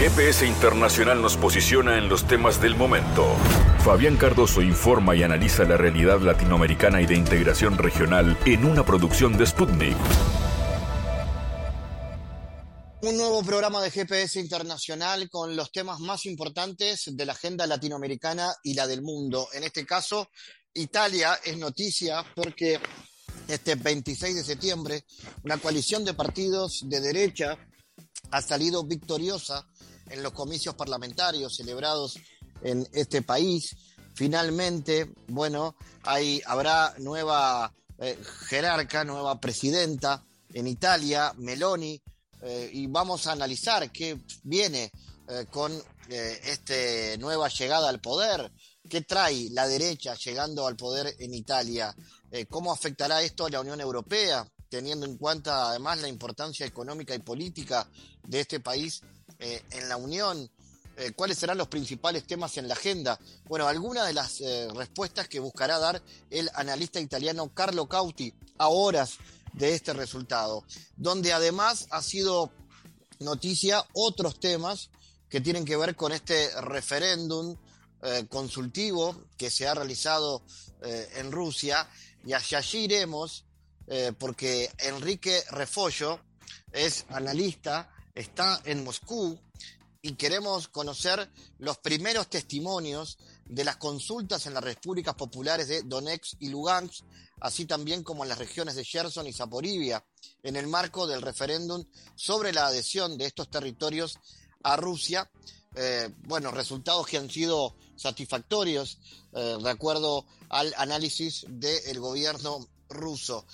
GPS Internacional nos posiciona en los temas del momento. Fabián Cardoso informa y analiza la realidad latinoamericana y de integración regional en una producción de Sputnik. Un nuevo programa de GPS Internacional con los temas más importantes de la agenda latinoamericana y la del mundo. En este caso, Italia es noticia porque este 26 de septiembre una coalición de partidos de derecha ha salido victoriosa en los comicios parlamentarios celebrados en este país. Finalmente, bueno, habrá nueva eh, jerarca, nueva presidenta en Italia, Meloni, eh, y vamos a analizar qué viene eh, con esta nueva llegada al poder, qué trae la derecha llegando al poder en Italia, cómo afectará esto a la Unión Europea, teniendo en cuenta además la importancia económica y política de este país eh, en la Unión? Eh, ¿Cuáles serán los principales temas en la agenda? Bueno, algunas de las eh, respuestas que buscará dar el analista italiano Carlo Cauti a horas de este resultado, donde además ha sido noticia otros temas que tienen que ver con este referéndum consultivo que se ha realizado en Rusia y hacia allí iremos porque Enrique Refollo es analista está en Moscú y queremos conocer los primeros testimonios de las consultas en las repúblicas populares de Donetsk y Lugansk, así también como en las regiones de Gerson y Zaporivia, en el marco del referéndum sobre la adhesión de estos territorios a Rusia. Eh, bueno, resultados que han sido satisfactorios eh, de acuerdo al análisis del gobierno ruso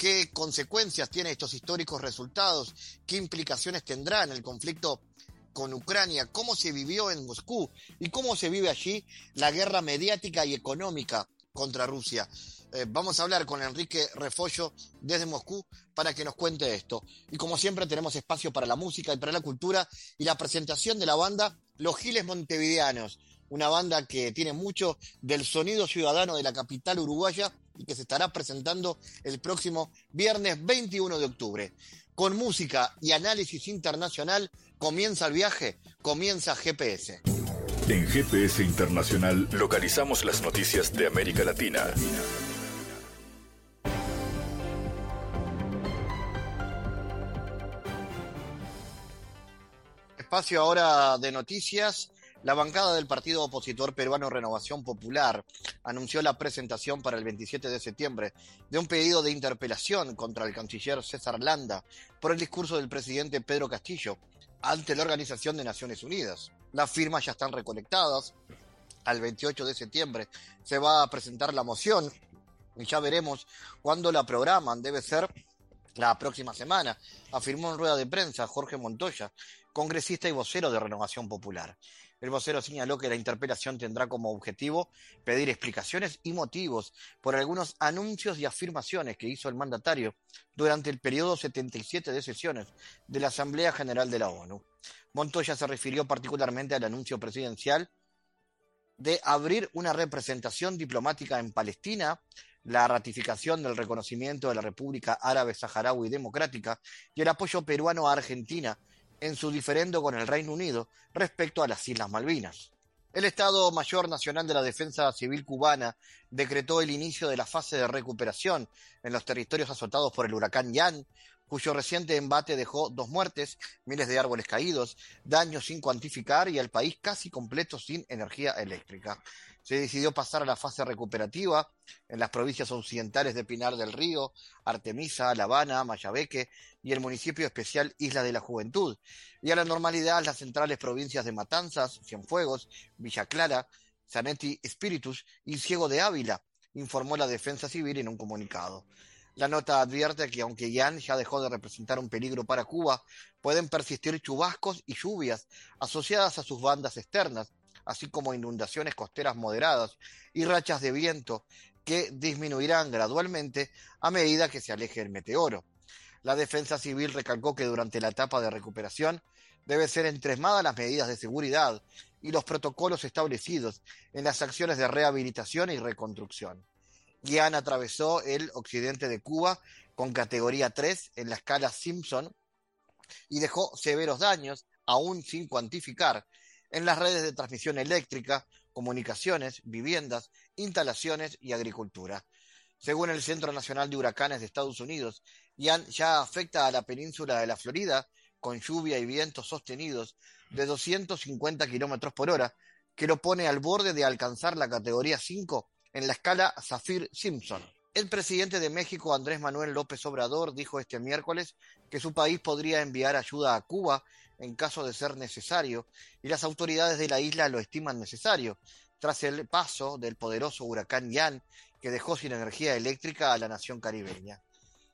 qué consecuencias tienen estos históricos resultados, qué implicaciones tendrá en el conflicto con Ucrania, cómo se vivió en Moscú y cómo se vive allí la guerra mediática y económica contra Rusia. Eh, vamos a hablar con Enrique Refollo desde Moscú para que nos cuente esto. Y como siempre tenemos espacio para la música y para la cultura y la presentación de la banda Los Giles Montevideanos, una banda que tiene mucho del sonido ciudadano de la capital uruguaya y que se estará presentando el próximo viernes 21 de octubre. Con música y análisis internacional comienza el viaje, comienza GPS. En GPS Internacional localizamos las noticias de América Latina. Espacio ahora de noticias la bancada del partido opositor peruano Renovación Popular anunció la presentación para el 27 de septiembre de un pedido de interpelación contra el canciller César Landa por el discurso del presidente Pedro Castillo ante la Organización de Naciones Unidas. Las firmas ya están recolectadas. Al 28 de septiembre se va a presentar la moción y ya veremos cuándo la programan. Debe ser la próxima semana, afirmó en rueda de prensa Jorge Montoya, congresista y vocero de Renovación Popular. El vocero señaló que la interpelación tendrá como objetivo pedir explicaciones y motivos por algunos anuncios y afirmaciones que hizo el mandatario durante el periodo 77 de sesiones de la Asamblea General de la ONU. Montoya se refirió particularmente al anuncio presidencial de abrir una representación diplomática en Palestina, la ratificación del reconocimiento de la República Árabe Saharaui Democrática y el apoyo peruano a Argentina en su diferendo con el Reino Unido respecto a las Islas Malvinas. El Estado Mayor Nacional de la Defensa Civil cubana decretó el inicio de la fase de recuperación en los territorios azotados por el huracán Yan, cuyo reciente embate dejó dos muertes, miles de árboles caídos, daños sin cuantificar y el país casi completo sin energía eléctrica se decidió pasar a la fase recuperativa en las provincias occidentales de Pinar del Río, Artemisa, La Habana, Mayabeque y el municipio especial Isla de la Juventud, y a la normalidad las centrales provincias de Matanzas, Cienfuegos, Villa Clara, Zanetti Espíritus y Ciego de Ávila, informó la Defensa Civil en un comunicado. La nota advierte que aunque Yan ya dejó de representar un peligro para Cuba, pueden persistir chubascos y lluvias asociadas a sus bandas externas, así como inundaciones costeras moderadas y rachas de viento que disminuirán gradualmente a medida que se aleje el meteoro. La defensa civil recalcó que durante la etapa de recuperación debe ser entremadas las medidas de seguridad y los protocolos establecidos en las acciones de rehabilitación y reconstrucción. Guiana atravesó el occidente de Cuba con categoría 3 en la escala Simpson y dejó severos daños aún sin cuantificar, en las redes de transmisión eléctrica, comunicaciones, viviendas, instalaciones y agricultura. Según el Centro Nacional de Huracanes de Estados Unidos, Ian ya afecta a la península de la Florida con lluvia y vientos sostenidos de 250 kilómetros por hora, que lo pone al borde de alcanzar la categoría 5 en la escala Zafir-Simpson. El presidente de México, Andrés Manuel López Obrador, dijo este miércoles que su país podría enviar ayuda a Cuba en caso de ser necesario, y las autoridades de la isla lo estiman necesario, tras el paso del poderoso huracán Ian, que dejó sin energía eléctrica a la nación caribeña.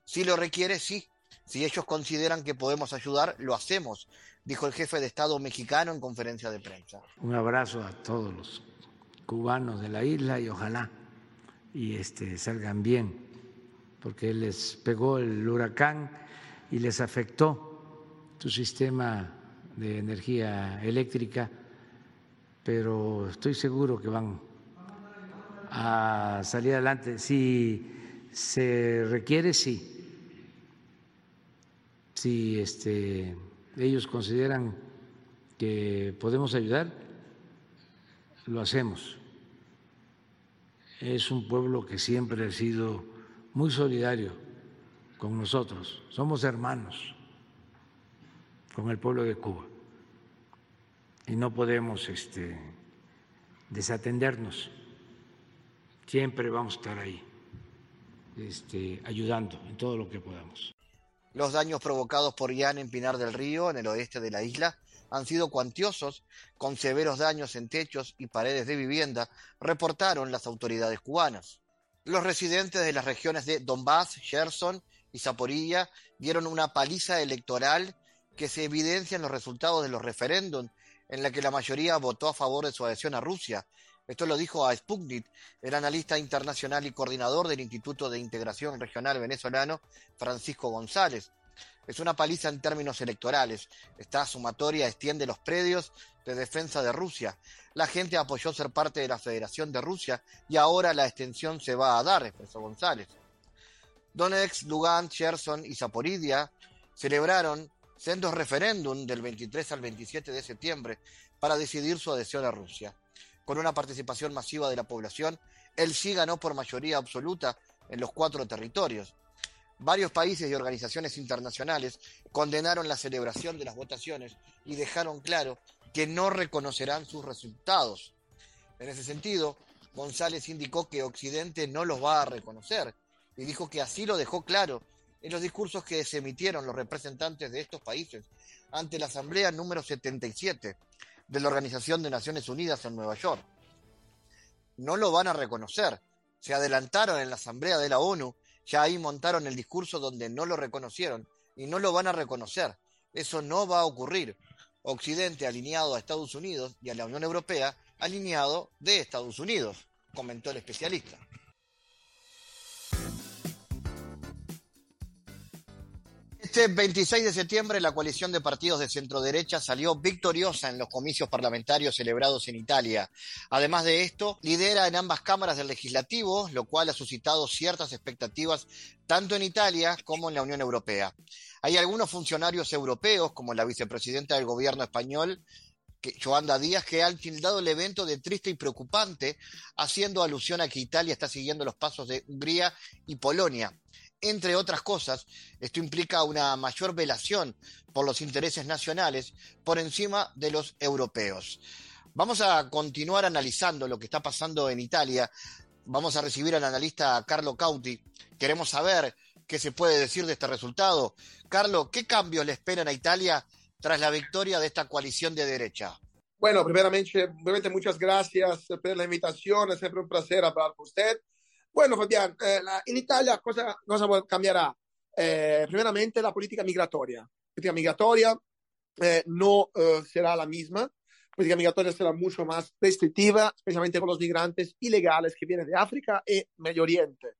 Si lo requiere, sí. Si ellos consideran que podemos ayudar, lo hacemos, dijo el jefe de Estado mexicano en conferencia de prensa. Un abrazo a todos los cubanos de la isla y ojalá y este, salgan bien, porque les pegó el huracán y les afectó su sistema de energía eléctrica, pero estoy seguro que van a salir adelante. Si se requiere, sí. Si este, ellos consideran que podemos ayudar, lo hacemos. Es un pueblo que siempre ha sido muy solidario con nosotros. Somos hermanos con el pueblo de Cuba y no podemos este, desatendernos. Siempre vamos a estar ahí, este, ayudando en todo lo que podamos. Los daños provocados por Ian en Pinar del Río, en el oeste de la isla, han sido cuantiosos, con severos daños en techos y paredes de vivienda, reportaron las autoridades cubanas. Los residentes de las regiones de Donbass, Gerson y Zaporilla dieron una paliza electoral que se evidencia en los resultados de los referéndums, en la que la mayoría votó a favor de su adhesión a Rusia. Esto lo dijo a Sputnik el analista internacional y coordinador del Instituto de Integración Regional Venezolano, Francisco González. Es una paliza en términos electorales. Esta sumatoria extiende los predios de defensa de Rusia. La gente apoyó ser parte de la Federación de Rusia y ahora la extensión se va a dar, expresó González. Donetsk, Lugansk, Cherson y Zaporidia celebraron sendos referéndum del 23 al 27 de septiembre para decidir su adhesión a Rusia. Con una participación masiva de la población, el sí ganó por mayoría absoluta en los cuatro territorios. Varios países y organizaciones internacionales condenaron la celebración de las votaciones y dejaron claro que no reconocerán sus resultados. En ese sentido, González indicó que Occidente no los va a reconocer y dijo que así lo dejó claro en los discursos que se emitieron los representantes de estos países ante la Asamblea número 77 de la Organización de Naciones Unidas en Nueva York. No lo van a reconocer. Se adelantaron en la Asamblea de la ONU ya ahí montaron el discurso donde no lo reconocieron y no lo van a reconocer. Eso no va a ocurrir. Occidente alineado a Estados Unidos y a la Unión Europea alineado de Estados Unidos, comentó el especialista. Este 26 de septiembre la coalición de partidos de centro-derecha salió victoriosa en los comicios parlamentarios celebrados en Italia. Además de esto, lidera en ambas cámaras del legislativo, lo cual ha suscitado ciertas expectativas tanto en Italia como en la Unión Europea. Hay algunos funcionarios europeos, como la vicepresidenta del gobierno español, Joanda Díaz, que han tildado el evento de triste y preocupante, haciendo alusión a que Italia está siguiendo los pasos de Hungría y Polonia. Entre otras cosas, esto implica una mayor velación por los intereses nacionales por encima de los europeos. Vamos a continuar analizando lo que está pasando en Italia. Vamos a recibir al analista Carlo Cauti. Queremos saber qué se puede decir de este resultado. Carlo, ¿qué cambios le esperan a Italia tras la victoria de esta coalición de derecha? Bueno, primeramente, muchas gracias por la invitación. Es siempre un placer hablar con usted. Bueno, Fabián, eh, la, in Italia cosa, cosa cambierà? Eh, primeramente la política migratoria. La política migratoria eh, no eh, será la misma. La política migratoria será mucho más restrictiva, especialmente con los migrantes ilegales que vienen de África y Medio Oriente.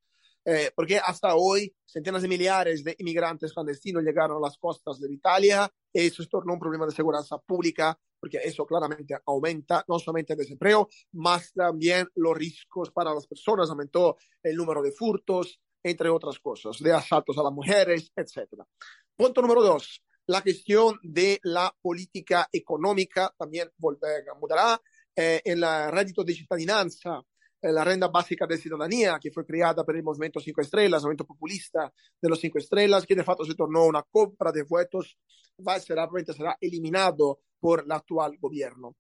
Eh, porque hasta hoy centenas de millares de inmigrantes clandestinos llegaron a las costas de Italia y eso se tornó un problema de seguridad pública porque eso claramente aumenta no solamente el desempleo, más también los riesgos para las personas, aumentó el número de furtos, entre otras cosas, de asaltos a las mujeres, etc. Punto número dos, La cuestión de la política económica también mudará. Eh, el reddito de cittadinanza, la renta básica de ciudadanía, que fue creada por el movimiento Cinco Estrellas, el movimiento populista de los Cinco Estrellas, que de facto se tornó una compra de votos, va, será, será eliminado por el actual gobierno.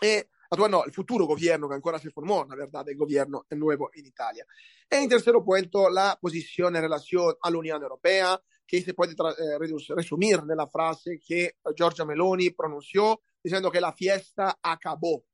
E, actual no, el futuro gobierno que ancora se formó, la verdad, el gobierno nuevo en Italia. E en tercer punto, la posición en relación a la Unión Europea, que se puede eh, resumir en la frase que Giorgia Meloni pronunció diciendo que la fiesta acabó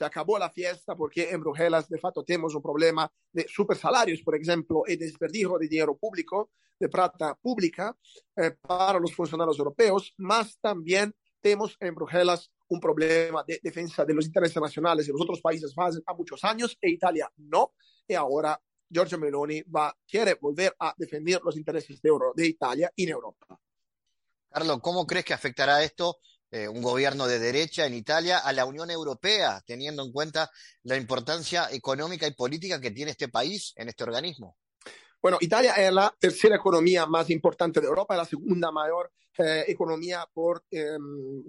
se acabó la fiesta porque en Bruselas de facto tenemos un problema de supersalarios, por ejemplo, y desperdicio de dinero público, de plata pública eh, para los funcionarios europeos, más también tenemos en Bruselas un problema de defensa de los intereses nacionales de los otros países hace muchos años e Italia no, y ahora Giorgio Meloni va, quiere volver a defender los intereses de, Euro, de Italia en Europa. Carlos, ¿cómo crees que afectará esto eh, un gobierno de derecha en Italia a la Unión Europea, teniendo en cuenta la importancia económica y política que tiene este país en este organismo? Bueno, Italia es la tercera economía más importante de Europa, la segunda mayor eh, economía por eh,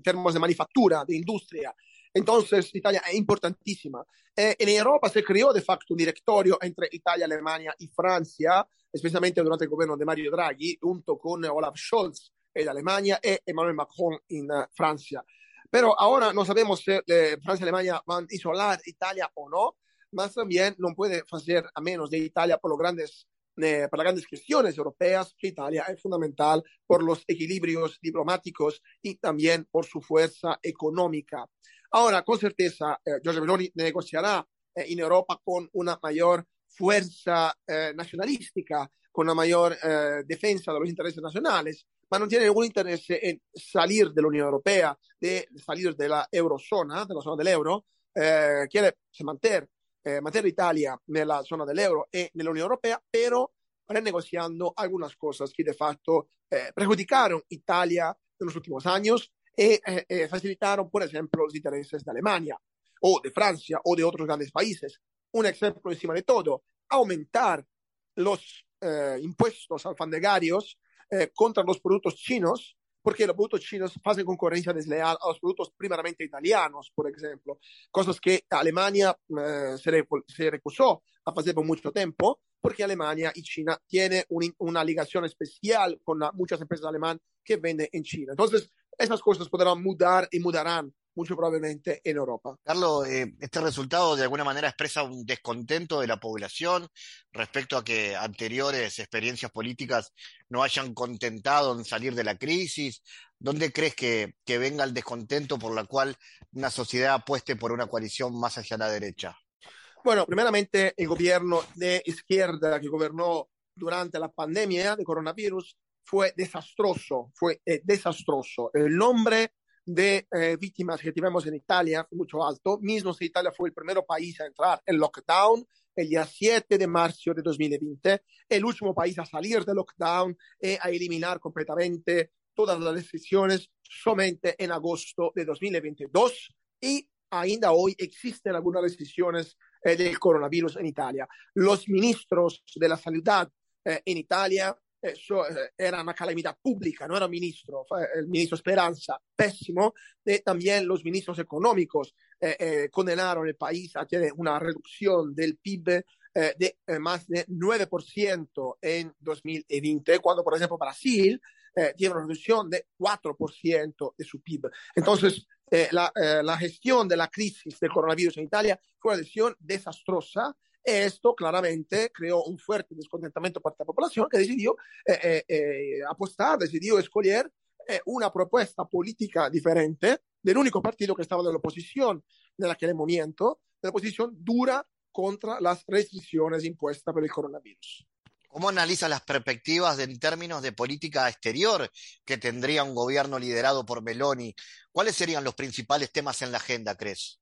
términos de manufactura, de industria. Entonces, Italia es importantísima. Eh, en Europa se creó de facto un directorio entre Italia, Alemania y Francia, especialmente durante el gobierno de Mario Draghi, junto con Olaf Scholz, en Alemania y Emmanuel Macron en uh, Francia. Pero ahora no sabemos si eh, Francia y Alemania van a isolar Italia o no, más también no puede hacer a menos de Italia por, los grandes, eh, las grandes cuestiones europeas, Italia es fundamental por los equilibrios diplomáticos y también por su fuerza económica. Ahora, con certeza, eh, Giorgio Meloni negociará eh, en Europa con una mayor fuerza eh, nacionalística, con una mayor eh, defensa de los intereses nacionales, non tiene ningún interés en salir de la Unión Europea, de salir de la eurozona, de la zona del euro, eh, quiere mantener, eh, mantener Italia nella zona dell'euro e nell'Unione Europea, però renegociando algunas cosas que de facto eh, perjudicaron Italia en los últimos años y eh, eh, facilitaron, por ejemplo, los intereses de Alemania o de Francia o de otros grandes países. Un ejemplo encima de todo, aumentar los eh, impuestos alfandegários eh, contra los productos chinos, porque los productos chinos hacen concurrencia desleal a los productos primeramente italianos, por ejemplo, cosas que Alemania eh, se, se, recusó a hacer por mucho tiempo, porque Alemania y China tienen un, una ligación especial con la, muchas empresas alemanas que venden en China. Entonces, esas cosas podrán mudar y mudarán mucho probablemente en Europa. Carlos, eh, este resultado de alguna manera expresa un descontento de la población respecto a que anteriores experiencias políticas no hayan contentado en salir de la crisis. ¿Dónde crees que, que venga el descontento por la cual una sociedad apueste por una coalición más hacia la derecha? Bueno, primeramente el gobierno de izquierda que gobernó durante la pandemia de coronavirus fue desastroso, fue eh, desastroso. El nombre de eh, víctimas que tuvimos en Italia fue mucho alto, mismo si Italia fue el primer país a entrar en lockdown el día 7 de marzo de 2020, el último país a salir del lockdown y a eliminar completamente todas las restricciones solamente en agosto de 2022 y ainda hoy existen algunas restricciones eh, del coronavirus en Italia. Los ministros de la salud eh, en Italia eh, so, eh, era una calamidad pública, no era ministro, el ministro Esperanza, pésimo, y también los ministros económicos eh, eh, condenaron el país a tener una reducción del PIB eh, de más de 9% en 2020, cuando, por ejemplo, Brasil tiene una reducción de 4% de su PIB. Entonces, la, la gestión de la crisis del coronavirus en Italia fue una decisión desastrosa esto claramente creó un fuerte descontentamiento por la población que decidió eh, eh, eh, apostar, decidió escoger eh, una propuesta política diferente del único partido que estaba en la oposición en aquel momento, de la oposición dura contra las restricciones impuestas por el coronavirus. ¿Cómo analiza las perspectivas de, en términos de política exterior que tendría un gobierno liderado por Meloni? ¿Cuáles serían los principales temas en la agenda, crees?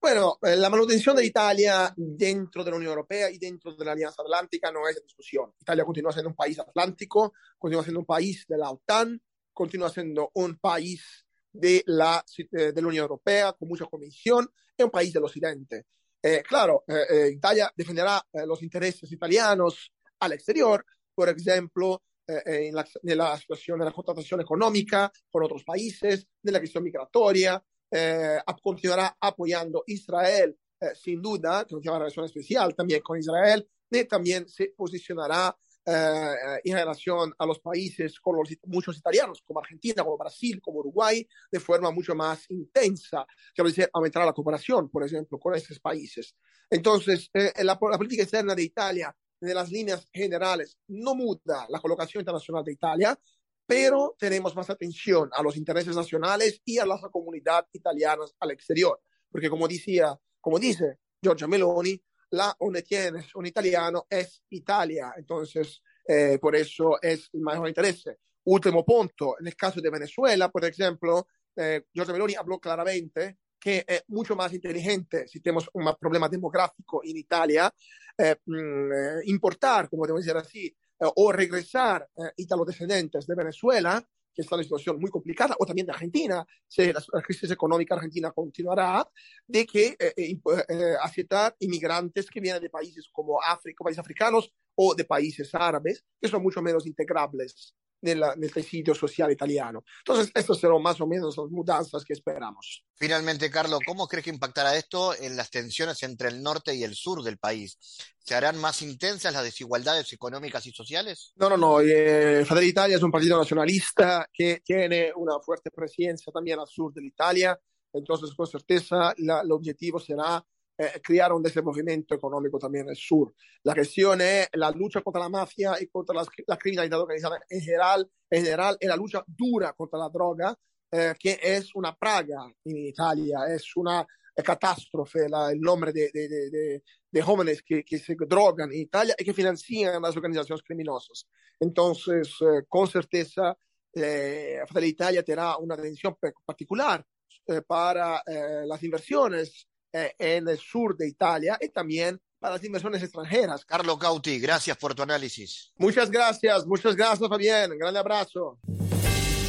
Bueno, eh, la manutención de Italia dentro de la Unión Europea y dentro de la Alianza Atlántica no es de discusión. Italia continúa siendo un país atlántico, continúa siendo un país de la OTAN, continúa siendo un país de la, eh, de la Unión Europea con mucha comisión, es un país del occidente. Eh, claro, eh, Italia defenderá los intereses italianos al exterior, por ejemplo, eh, en, la, nella situazione della contrattazione economica con otros países, nella questione migratoria, eh, continuará apoyando Israel eh, sin duda, que tiene una relación especial también con Israel, y también se posicionará eh, en relación a los países con los, muchos italianos, como Argentina, como Brasil, como Uruguay, de forma mucho más intensa. Quiero decir, aumentará la cooperación, por ejemplo, con estos países. Entonces, eh, la, la, política externa de Italia, de las líneas generales, no muda la colocación internacional de Italia, pero tenemos más atención a los intereses nacionales y a la comunidad italiana al exterior. Porque como decía, como dice Giorgia Meloni, la donde tienes un italiano es Italia. Entonces, eh, por eso es el mayor interés. Último punto, en el caso de Venezuela, por ejemplo, eh, Giorgia Meloni habló claramente que es mucho más inteligente si tenemos un problema demográfico en Italia, eh, mm, eh, importar, como debo decir así, o regresar eh, italodescendentes de Venezuela, que está en una situación muy complicada, o también de Argentina, si la, la crisis económica argentina continuará, de que eh, eh, eh, aceptar inmigrantes que vienen de países como África, países africanos o de países árabes, que son mucho menos integrables nella, nel tecido social italiano. Entonces, estas serán más o menos las mudanzas que esperamos. Finalmente, Carlos, ¿cómo crees que impactará esto en las tensiones entre el norte y el sur del país? ¿Se harán más intensas las desigualdades económicas y sociales? No, no, no. Eh, Fratelli Italia es un partido nacionalista que tiene una fuerte presencia también al sur de Italia. Entonces, con certeza, la, el objetivo será eh, crear un desenvolvimiento económico también en el sur. La cuestión es la lucha contra la mafia y contra la, la criminalidad organizada en general, en general, y la lucha dura contra la droga, eh, que es una praga en Italia, es una catástrofe la, el nombre de, de, de, de jóvenes que, que, se drogan en Italia y que financian las organizaciones criminosas. Entonces, eh, con certeza, eh, Italia tendrá una atención particular eh, para eh, las inversiones eh, en el sur de Italia y también para las inversiones extranjeras. Carlos Cauti, gracias por tu análisis. Muchas gracias, muchas gracias, Fabián. Un gran abrazo.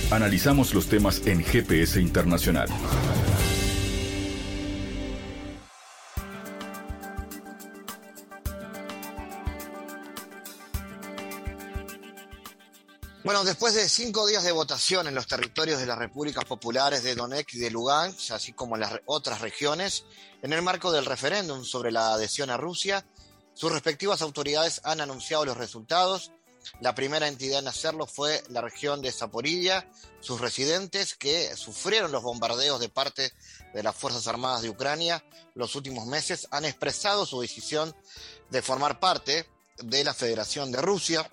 Analizamos los temas en GPS Internacional. Bueno, después de cinco días de votación en los territorios de las repúblicas populares de Donetsk y de Lugansk, así como en las otras regiones, en el marco del referéndum sobre la adhesión a Rusia, sus respectivas autoridades han anunciado los resultados. La primera entidad en hacerlo fue la región de Zaporilla, sus residentes que sufrieron los bombardeos de parte de las Fuerzas Armadas de Ucrania los últimos meses han expresado su decisión de formar parte de la Federación de Rusia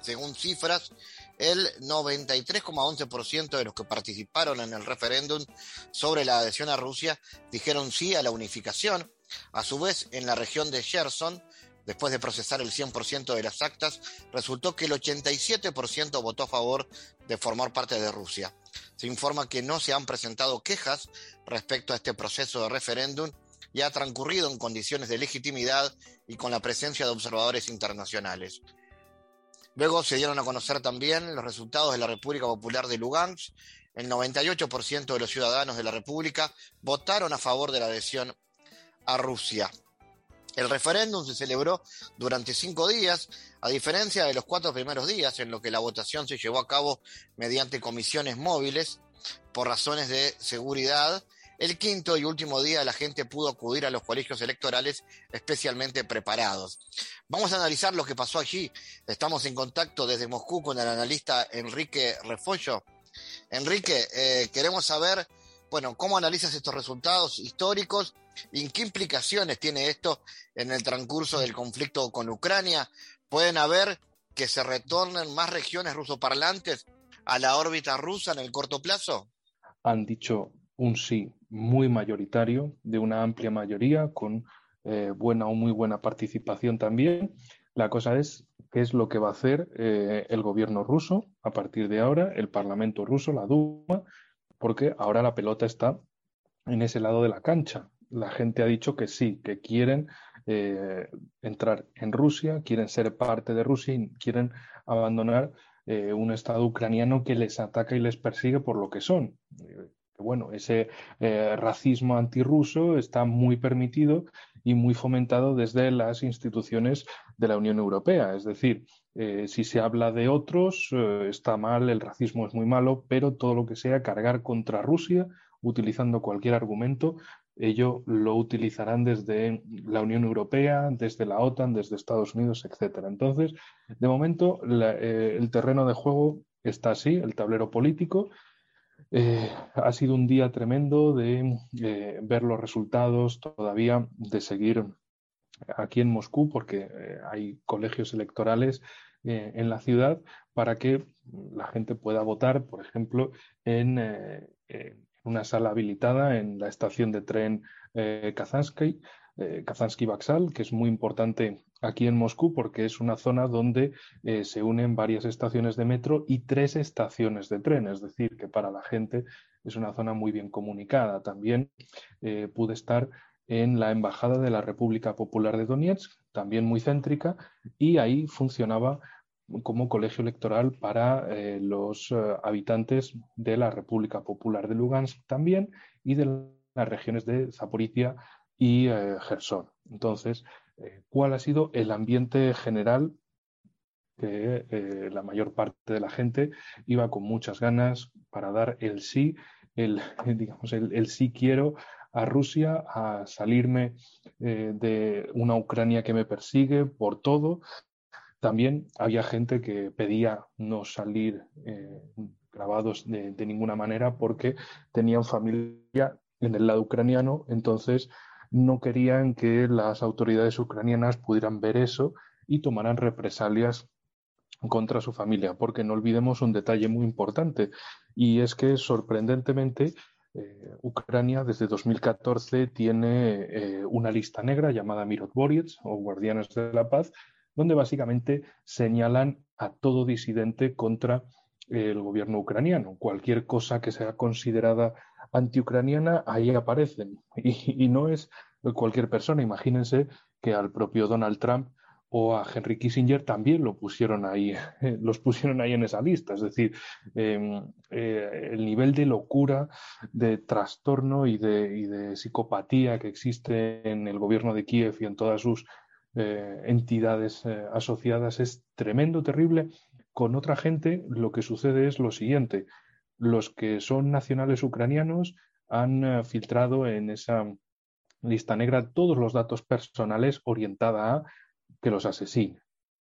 según cifras, el 93,11% de los que participaron en el referéndum sobre la adhesión a Rusia dijeron sí a la unificación. A su vez, en la región de Kherson, después de procesar el 100% de las actas, resultó que el 87% votó a favor de formar parte de Rusia. Se informa que no se han presentado quejas respecto a este proceso de referéndum y ha transcurrido en condiciones de legitimidad y con la presencia de observadores internacionales. Luego se dieron a conocer también los resultados de la República Popular de Lugansk. El 98% de los ciudadanos de la República votaron a favor de la adhesión a Rusia. El referéndum se celebró durante cinco días, a diferencia de los cuatro primeros días, en los que la votación se llevó a cabo mediante comisiones móviles por razones de seguridad el quinto y último día la gente pudo acudir a los colegios electorales especialmente preparados. Vamos a analizar lo que pasó allí. Estamos en contacto desde Moscú con el analista Enrique Refollo. Enrique, eh, queremos saber, bueno, cómo analizas estos resultados históricos y qué implicaciones tiene esto en el transcurso del conflicto con Ucrania. ¿Pueden haber que se retornen más regiones rusoparlantes a la órbita rusa en el corto plazo? Han dicho un sí muy mayoritario, de una amplia mayoría, con eh, buena o muy buena participación también. La cosa es qué es lo que va a hacer eh, el gobierno ruso a partir de ahora, el Parlamento ruso, la Duma, porque ahora la pelota está en ese lado de la cancha. La gente ha dicho que sí, que quieren eh, entrar en Rusia, quieren ser parte de Rusia y quieren abandonar un Estado ucraniano que les ataca y les persigue por lo que son bueno, ese eh, racismo antirruso está muy permitido y muy fomentado desde las instituciones de la Unión Europea. Es decir, Eh, si se habla de otros, eh, está mal, el racismo es muy malo, pero todo lo que sea cargar contra Rusia, utilizando cualquier argumento, ello lo utilizarán desde la Unión Europea, desde la OTAN, desde Estados Unidos, etc. Entonces, de momento, el terreno de juego está así, el tablero político. Ha sido un día tremendo de ver los resultados, todavía de seguir aquí en Moscú, porque eh, hay colegios electorales eh, en la ciudad para que la gente pueda votar, por ejemplo, en, eh, una sala habilitada en la estación de tren Kazansky, Kazansky Vaxal, que es muy importante aquí en Moscú porque es una zona donde se unen varias estaciones de metro y tres estaciones de tren, es decir, que para la gente es una zona muy bien comunicada. También pude estar en la Embajada de la República Popular de Donetsk, también muy céntrica, y ahí funcionaba como colegio electoral para eh, los eh, habitantes de la República Popular de Lugansk también y de las regiones de Zaporizhia y eh, Gerson. Entonces, ¿cuál ha sido el ambiente general? Que la mayor parte de la gente iba con muchas ganas para dar el sí, el, digamos, el sí quiero a Rusia, a salirme eh, de una Ucrania que me persigue por todo. También había gente que pedía no salir eh, grabados de, ninguna manera porque tenían familia en el lado ucraniano, entonces no querían que las autoridades ucranianas pudieran ver eso y tomaran represalias contra su familia, porque no olvidemos un detalle muy importante, y es que sorprendentemente eh, Ucrania desde 2014 tiene eh, una lista negra llamada Mirotvorets o Guardianes de la Paz, donde básicamente señalan a todo disidente contra el gobierno ucraniano. Cualquier cosa que sea considerada antiucraniana, ahí aparecen. y no es cualquier persona. Imagínense que al propio Donald Trump o a Henry Kissinger también lo pusieron ahí, los pusieron ahí en esa lista. Es decir, em, eh, el nivel de locura, de trastorno y de, psicopatía que existe en el gobierno de Kiev y en todas sus eh, entidades eh, asociadas es tremendo, terrible. Con otra gente lo que sucede es lo siguiente. Los que son nacionales ucranianos han filtrado en esa lista negra todos los datos personales orientada a que los asesine,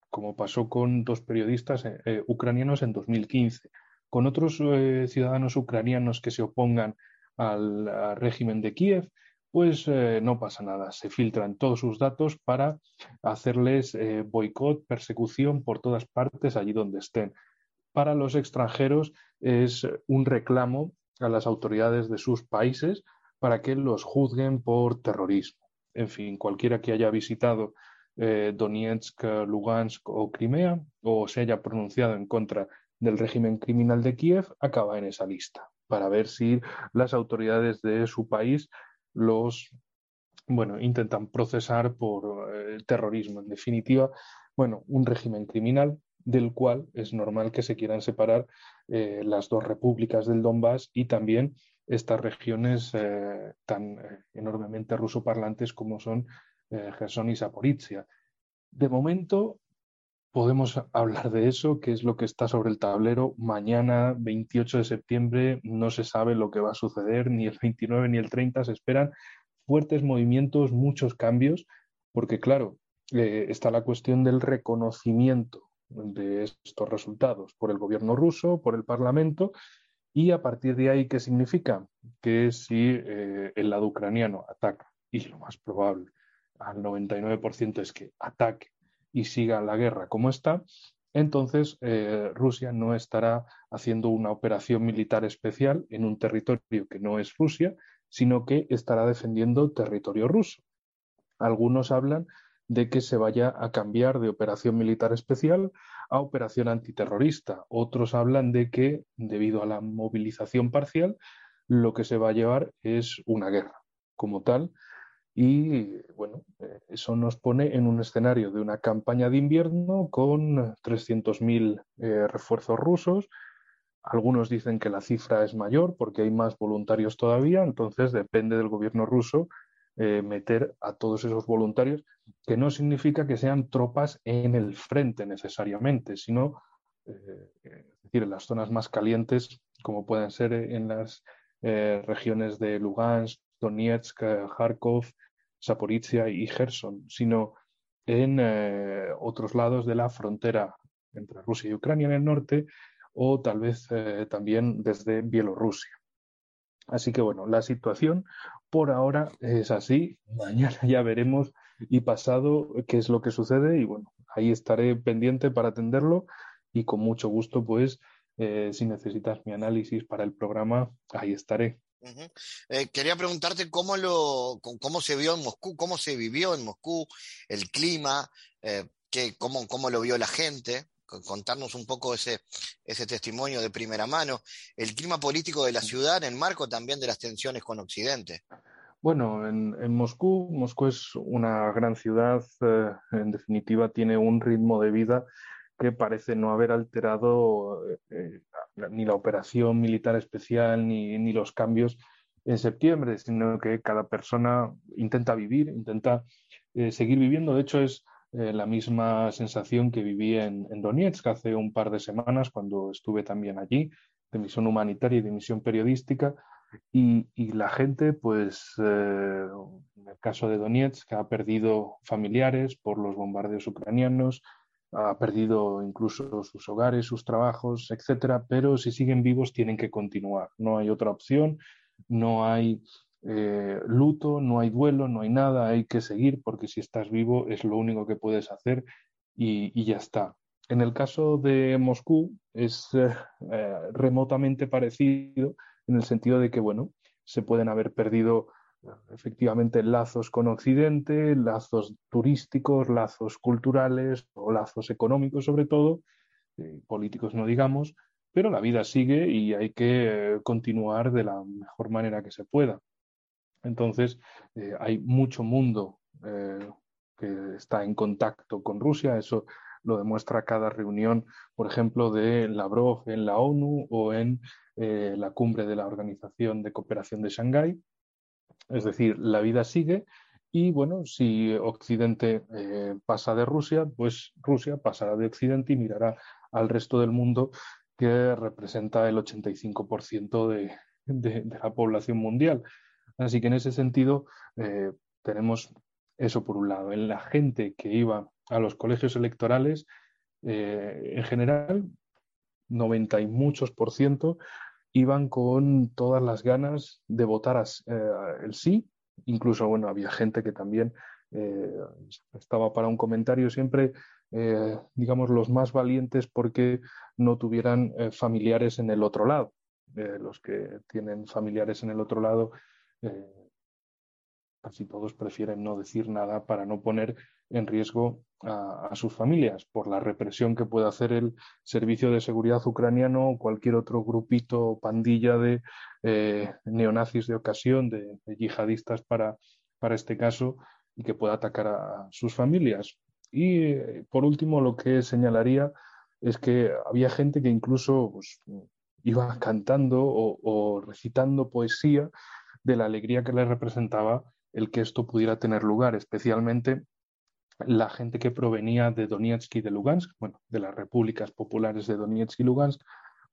como pasó con dos periodistas eh, eh, ucranianos en 2015, con otros eh, ciudadanos ucranianos que se opongan al, régimen de Kiev, pues no pasa nada, se filtran todos sus datos para hacerles boicot, persecución por todas partes allí donde estén. Para los extranjeros es un reclamo a las autoridades de sus países para que los juzguen por terrorismo. En fin, cualquiera que haya visitado eh, Donetsk, Lugansk o Crimea, o se haya pronunciado en contra del régimen criminal de Kiev, acaba en esa lista, para ver si las autoridades de su país los bueno, intentan procesar por eh, terrorismo. En definitiva, bueno, un régimen criminal del cual es normal que se quieran separar eh, las dos repúblicas del Donbass y también estas regiones tan enormemente rusoparlantes como son eh, Gerson y Saporizia. De momento podemos hablar de eso, que es lo que está sobre el tablero. Mañana, 28 de septiembre, no se sabe lo que va a suceder, ni el 29 ni el 30 se esperan fuertes movimientos, muchos cambios, porque claro, eh, está la cuestión del reconocimiento de estos resultados por el gobierno ruso, por el Parlamento, y a partir de ahí, ¿qué significa? Que si eh, el lado ucraniano ataca, y lo más probable al 99% es que ataque y siga la guerra como está, entonces eh, Rusia no estará haciendo una operación militar especial en un territorio que no es Rusia, sino que estará defendiendo territorio ruso. Algunos hablan de que se vaya a cambiar de operación militar especial a operación antiterrorista. Otros hablan de que, debido a la movilización parcial, lo que se va a llevar es una guerra. Como tal, y bueno, eh, eso nos pone en un escenario de una campaña de invierno con 300.000 eh, refuerzos rusos. Algunos dicen que la cifra es mayor porque hay más voluntarios todavía, entonces depende del gobierno ruso eh, meter a todos esos voluntarios, que no significa que sean tropas en el frente necesariamente, sino, es decir, en las zonas más calientes, como pueden ser en las regiones de Lugansk, Donetsk, Kharkov, Zaporizhia y Gerson, sino en otros lados de la frontera entre Rusia y Ucrania en el norte o tal vez también desde Bielorrusia. Así que bueno, la situación por ahora es así. Mañana ya veremos y pasado qué es lo que sucede y bueno, ahí estaré pendiente para atenderlo y con mucho gusto pues eh, si necesitas mi análisis para el programa, ahí estaré. Eh, quería preguntarte cómo, lo, cómo se vio en Moscú, cómo se vivió en Moscú, el clima, eh, cómo, cómo lo vio la gente contarnos un poco ese, ese testimonio de primera mano, el clima político de la ciudad en marco también de las tensiones con Occidente. Bueno, en, Moscú, Moscú es una gran ciudad, eh, en definitiva tiene un ritmo de vida que parece no haber alterado eh, eh, ni la operación militar especial ni, ni, los cambios en septiembre, sino que cada persona intenta vivir, intenta seguir viviendo. De hecho, es eh, la misma sensación que viví en, Donetsk hace un par de semanas cuando estuve también allí, de misión humanitaria y de misión periodística. Y, la gente, pues, eh, en el caso de Donetsk, ha perdido familiares por los bombardeos ucranianos, ha perdido incluso sus hogares, sus trabajos, etcétera, pero si siguen vivos tienen que continuar. No hay otra opción, no hay eh, luto, no hay duelo, no hay nada, hay que seguir porque si estás vivo es lo único que puedes hacer y, ya está. En el caso de Moscú es eh, eh, remotamente parecido en el sentido de que, bueno, se pueden haber perdido efectivamente lazos con Occidente, lazos turísticos, lazos culturales o lazos económicos sobre todo, políticos no digamos, pero la vida sigue y hay que continuar de la mejor manera que se pueda. Entonces, eh, hay mucho mundo eh, que está en contacto con Rusia. Eso lo demuestra cada reunión, por ejemplo, de Lavrov en la ONU o en eh, la cumbre de la Organización de Cooperación de Shanghái. Es decir, la vida sigue y bueno, si Occidente pasa de Rusia, pues Rusia pasará de Occidente y mirará al resto del mundo que representa el 85% de la población mundial. Así que en ese sentido eh, tenemos eso por un lado. En la gente que iba a los colegios electorales, eh, en general, 90 y muchos por ciento iban con todas las ganas de votar eh, el sí. Incluso, bueno, había gente que también estaba para un comentario siempre, digamos, los más valientes porque no tuvieran familiares en el otro lado. los que tienen familiares en el otro lado eh, casi todos prefieren no decir nada para no poner en riesgo a, sus familias por la represión que puede hacer el Servicio de Seguridad ucraniano o cualquier otro grupito o pandilla de eh, neonazis de ocasión, de, yihadistas para, para este caso, y que pueda atacar a, sus familias. Y eh, por último, lo que señalaría es que había gente que incluso pues, iba cantando o recitando poesía de la alegría que le representaba el que esto pudiera tener lugar, especialmente la gente que provenía de Donetsk y de Lugansk, bueno, de las repúblicas populares de Donetsk y Lugansk,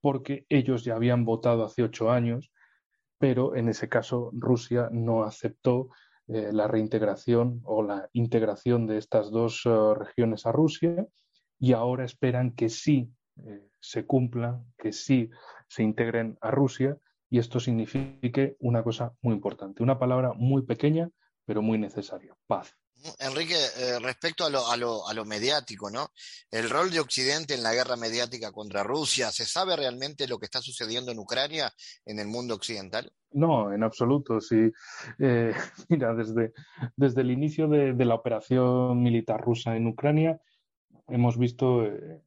porque ellos ya habían votado hace ocho años, pero en ese caso Rusia no aceptó eh, la reintegración o la integración de estas dos eh, regiones a Rusia y ahora esperan que sí eh, se cumpla, que sí se integren a Rusia y esto signifique una cosa muy importante, una palabra muy pequeña pero muy necesaria, paz. Enrique, eh, respecto a lo, mediático, ¿no? El rol de Occidente en la guerra mediática contra Rusia, ¿se sabe realmente lo que está sucediendo en Ucrania, en el mundo occidental? No, en absoluto. Sí. Eh, mira, desde, desde el inicio de, la operación militar rusa en Ucrania, hemos visto eh,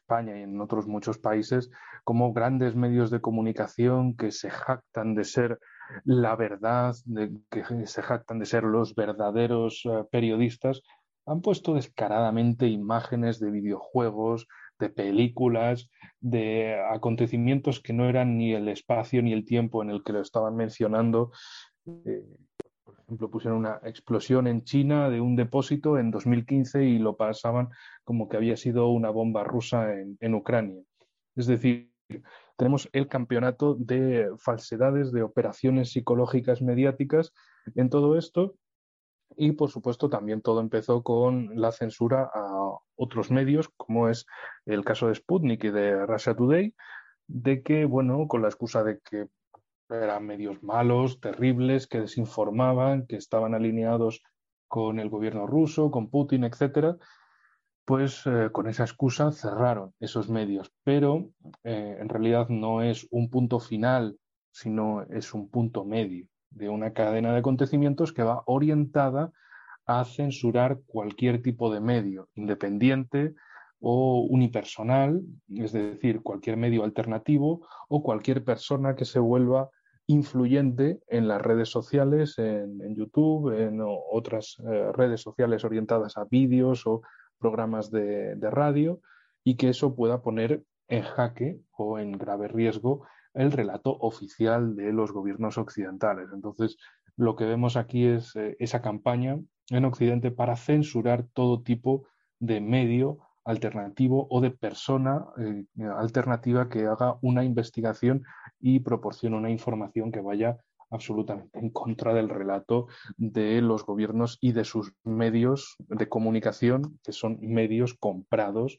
España y en otros muchos países, como grandes medios de comunicación que se jactan de ser la verdad, que se jactan de ser los verdaderos eh, periodistas, han puesto descaradamente imágenes de videojuegos, de películas, de acontecimientos que no eran ni el espacio ni el tiempo en el que lo estaban mencionando. Eh, ejemplo, pusieron una explosión en China de un depósito en 2015 y lo pasaban como que había sido una bomba rusa en, Ucrania. Es decir, tenemos el campeonato de falsedades, de operaciones psicológicas mediáticas en todo esto. Y, por supuesto, también todo empezó con la censura a otros medios, como es el caso de Sputnik y de Russia Today, de que, bueno, con la excusa de que eran medios malos, terribles, que desinformaban, que estaban alineados con el gobierno ruso, con Putin, etcétera, pues eh, con esa excusa cerraron esos medios. Pero eh, en realidad no es un punto final, sino es un punto medio de una cadena de acontecimientos que va orientada a censurar cualquier tipo de medio, independiente, o unipersonal, es decir, cualquier medio alternativo o cualquier persona que se vuelva influyente en las redes sociales, en, YouTube, en otras eh, redes sociales orientadas a vídeos o programas de, radio y que eso pueda poner en jaque o en grave riesgo el relato oficial de los gobiernos occidentales. Entonces, lo que vemos aquí es eh, esa campaña en Occidente para censurar todo tipo de medio alternativo o de persona eh, alternativa que haga una investigación y proporcione una información que vaya absolutamente en contra del relato de los gobiernos y de sus medios de comunicación, que son medios comprados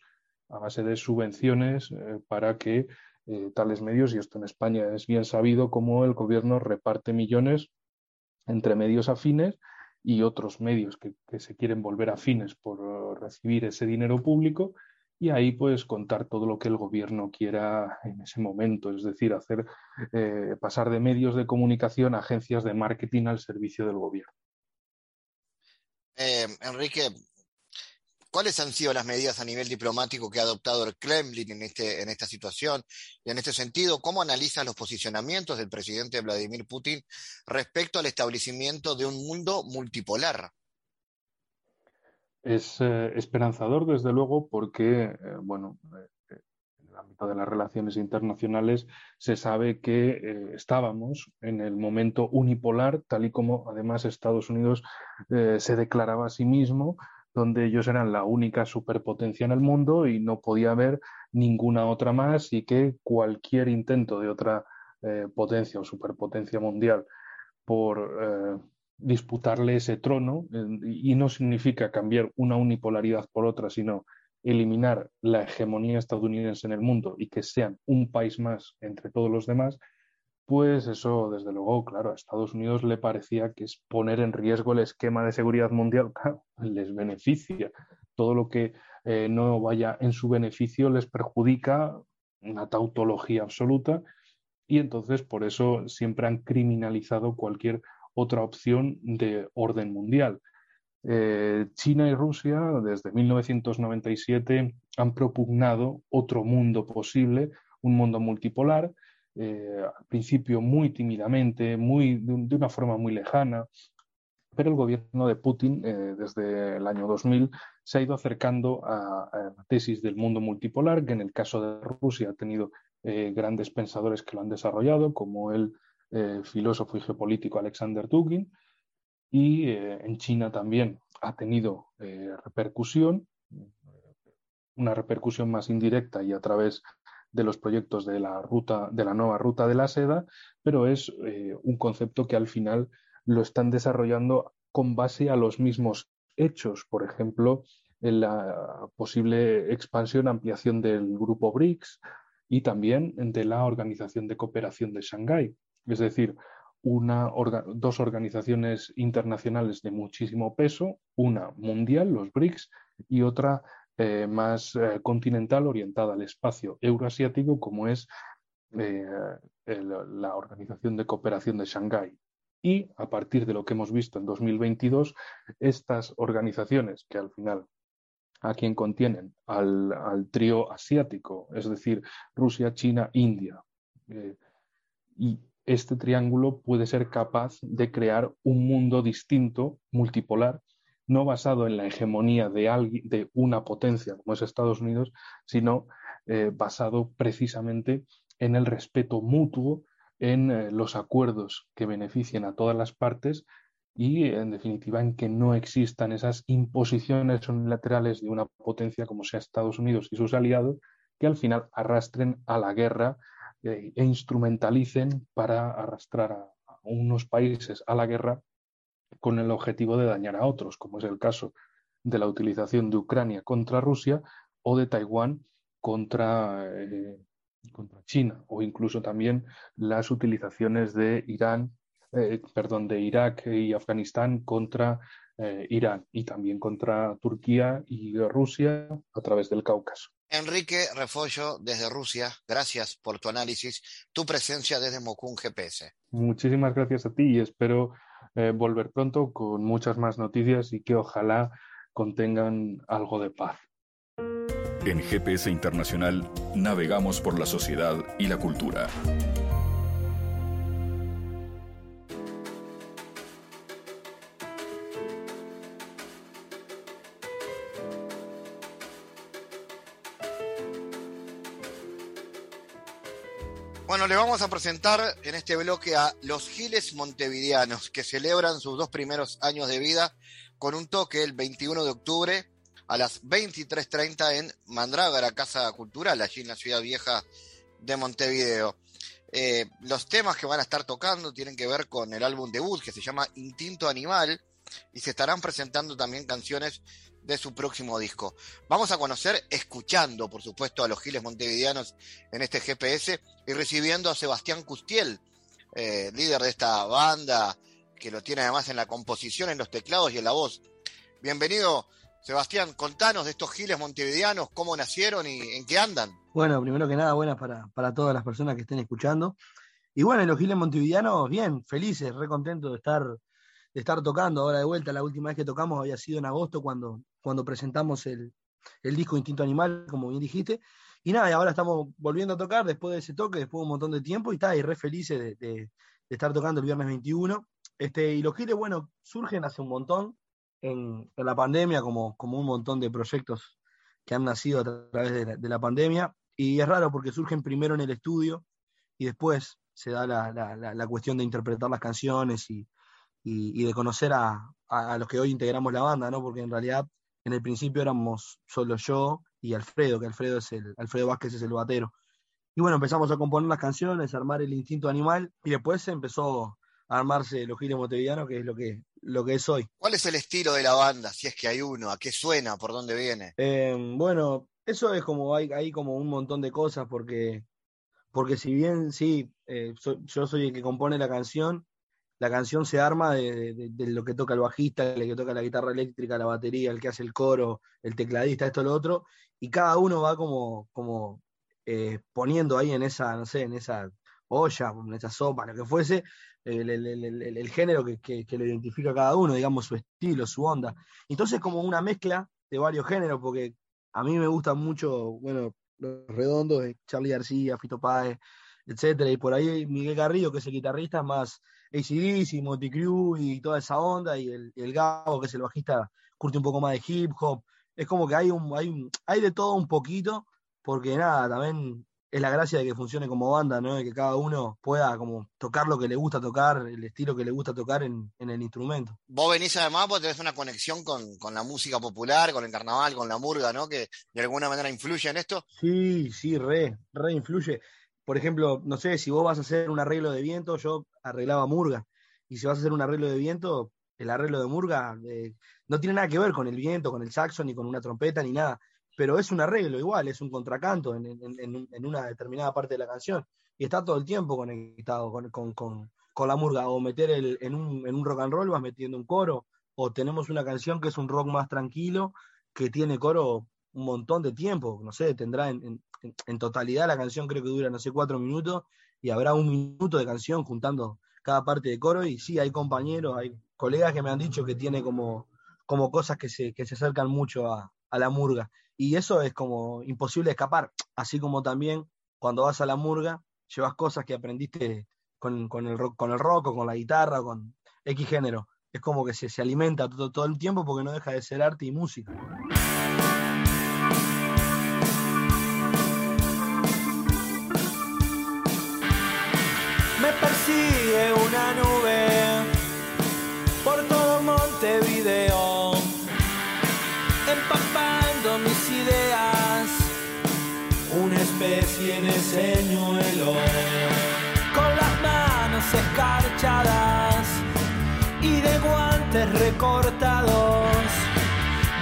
a base de subvenciones eh, para que eh, tales medios, y esto en España es bien sabido, como el gobierno reparte millones entre medios afines y otros medios que, se quieren volver afines por eh, recibir ese dinero público y ahí puedes contar todo lo que el gobierno quiera en ese momento, es decir, hacer eh, pasar de medios de comunicación a agencias de marketing al servicio del gobierno. Eh, Enrique, ¿Cuáles han sido las medidas a nivel diplomático que ha adoptado el Kremlin en, este, en esta situación? Y en este sentido, ¿cómo analiza los posicionamientos del presidente Vladimir Putin respecto al establecimiento de un mundo multipolar? Es eh, esperanzador, desde luego, porque, eh, bueno, eh, en el ámbito de las relaciones internacionales se sabe que estábamos en el momento unipolar, tal y como además Estados Unidos se declaraba a sí mismo donde ellos eran la única superpotencia en el mundo y no podía haber ninguna otra más y que cualquier intento de otra potencia o superpotencia mundial por disputarle ese trono, y no significa cambiar una unipolaridad por otra, sino eliminar la hegemonía estadounidense en el mundo y que sean un país más entre todos los demás, pues eso, desde luego, claro, a Estados Unidos le parecía que es poner en riesgo el esquema de seguridad mundial, les beneficia. Todo lo que eh, no vaya en su beneficio les perjudica, una tautología absoluta, y entonces por eso siempre han criminalizado cualquier otra opción de orden mundial. Eh, China y Rusia desde 1997 han propugnado otro mundo posible, un mundo multipolar, eh, al principio muy tímidamente, muy, de, una forma muy lejana, pero el gobierno de Putin eh, desde el año 2000 se ha ido acercando a, la tesis del mundo multipolar, que en el caso de Rusia ha tenido grandes pensadores que lo han desarrollado, como el filósofo y geopolítico Alexander Dugin, y en China también ha tenido repercusión, una repercusión más indirecta y a través de los proyectos de la ruta, de la nueva ruta de la seda, pero es eh, un concepto que al final lo están desarrollando con base a los mismos hechos, por ejemplo, en la posible expansión, ampliación del grupo BRICS y también de la Organización de Cooperación de Shanghái. Es decir, una, dos organizaciones internacionales de muchísimo peso, una mundial, los BRICS, y otra eh, más eh, continental orientada al espacio euroasiático, como es eh, la Organización de Cooperación de Shanghái. Y a partir de lo que hemos visto en 2022, estas organizaciones, que al final a quien contienen al, al trío asiático, es decir, Rusia, China, India, y este triángulo puede ser capaz de crear un mundo distinto, multipolar, no basado en la hegemonía de, de una potencia como es Estados Unidos, sino eh, basado precisamente en el respeto mutuo, en eh, los acuerdos que beneficien a todas las partes y, en definitiva, en que no existan esas imposiciones unilaterales de una potencia como sea Estados Unidos y sus aliados, que al final arrastren a la guerra eh, e instrumentalicen para arrastrar a, unos países a la guerra con el objetivo de dañar a otros, como es el caso de la utilización de Ucrania contra Rusia o de Taiwán contra, eh, contra China, o incluso también las utilizaciones de Irán eh, perdón, de Irak y Afganistán contra eh, Irán y también contra Turquía y Rusia a través del Cáucaso. Enrique Refollo desde Rusia, gracias por tu análisis, tu presencia desde Mokun GPS. Muchísimas gracias a ti y espero eh, volver pronto con muchas más noticias y que ojalá contengan algo de paz. En GPS Internacional navegamos por la sociedad y la cultura. Bueno, le vamos a presentar en este bloque a los Giles Montevideanos, que celebran sus dos primeros años de vida con un toque el 21 de octubre a las 23.30 en Mandrágara, Casa Cultural, allí en la ciudad vieja de Montevideo. Eh, los temas que van a estar tocando tienen que ver con el álbum debut que se llama Instinto Animal y se estarán presentando también canciones de su próximo disco. Vamos a conocer, escuchando, por supuesto, a los Giles Montevideanos en este GPS y recibiendo a Sebastián Custiel, eh, líder de esta banda, que lo tiene además en la composición, en los teclados y en la voz. Bienvenido, Sebastián, contanos de estos Giles Montevideanos, cómo nacieron y en qué andan. Bueno, primero que nada, buenas para, para todas las personas que estén escuchando. Y bueno, los Giles Montevideanos, bien, felices, re contentos de estar de estar tocando ahora de vuelta. La última vez que tocamos había sido en agosto cuando, cuando presentamos el, disco Instinto Animal, como bien dijiste. Y nada, y ahora estamos volviendo a tocar después de ese toque, después de un montón de tiempo, y está, y re felices de, estar tocando el viernes 21. Este, y los giles, bueno, surgen hace un montón en, la pandemia, como, como un montón de proyectos que han nacido a través de la, pandemia. Y es raro porque surgen primero en el estudio y después se da la, la cuestión de interpretar las canciones y, y, de conocer a, los que hoy integramos la banda, ¿no? Porque en realidad en el principio éramos solo yo y Alfredo, que Alfredo es el, Alfredo Vázquez es el batero. Y bueno, empezamos a componer las canciones, a armar el instinto animal, y después empezó a armarse los giles montevideanos, que es lo que, lo que es hoy. ¿Cuál es el estilo de la banda, si es que hay uno? ¿A qué suena? ¿Por dónde viene? Eh, bueno, eso es como, hay, hay como un montón de cosas, porque, porque si bien sí, eh, yo soy el que compone la canción, la canción se arma de, lo que toca el bajista, el que toca la guitarra eléctrica, la batería, el que hace el coro, el tecladista, esto, lo otro, y cada uno va como, como eh, poniendo ahí en esa, no sé, en esa olla, en esa sopa, lo que fuese, el, género que, que, lo identifica cada uno, digamos, su estilo, su onda. Entonces, como una mezcla de varios géneros, porque a mí me gustan mucho, bueno, los redondos, Charlie García, Fito Páez, etcétera, y por ahí Miguel Garrido, que es el guitarrista, más ACDC, Crew y toda esa onda, y el, el Gabo, que es el bajista, curte un poco más de hip hop. Es como que hay, un, hay, hay de todo un poquito, porque nada, también es la gracia de que funcione como banda, ¿no? De que cada uno pueda como tocar lo que le gusta tocar, el estilo que le gusta tocar en, el instrumento. Vos venís además porque tenés una conexión con, la música popular, con el carnaval, con la murga, ¿no? Que de alguna manera influye en esto. Sí, sí, re, re influye por ejemplo, no sé, si vos vas a hacer un arreglo de viento, yo arreglaba murga. Y si vas a hacer un arreglo de viento, el arreglo de murga eh, no tiene nada que ver con el viento, con el saxo, ni con una trompeta, ni nada. Pero es un arreglo igual, es un contracanto en, una determinada parte de la canción. Y está todo el tiempo conectado con, la murga. O meter el, en, un, en un rock and roll vas metiendo un coro. O tenemos una canción que es un rock más tranquilo, que tiene coro un montón de tiempo. No sé, tendrá en, en, totalidad la canción creo que dura, no sé, cuatro minutos y habrá un minuto de canción juntando cada parte de coro y sí, hay compañeros, hay colegas que me han dicho que tiene como, como cosas que se, que se acercan mucho a, la murga y eso es como imposible escapar, así como también cuando vas a la murga llevas cosas que aprendiste con, el, rock, con el rock o con la guitarra, con X género. Es como que se, se alimenta todo, todo el tiempo porque no deja de ser arte y música. una nube por todo Montevideo, empapando mis ideas, una especie de señuelo, con las manos escarchadas y de guantes recortados,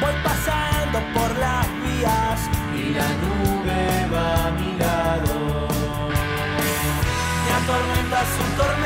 voy pasando por las vías y la nube va a mi lado. tormenta, su tormenta.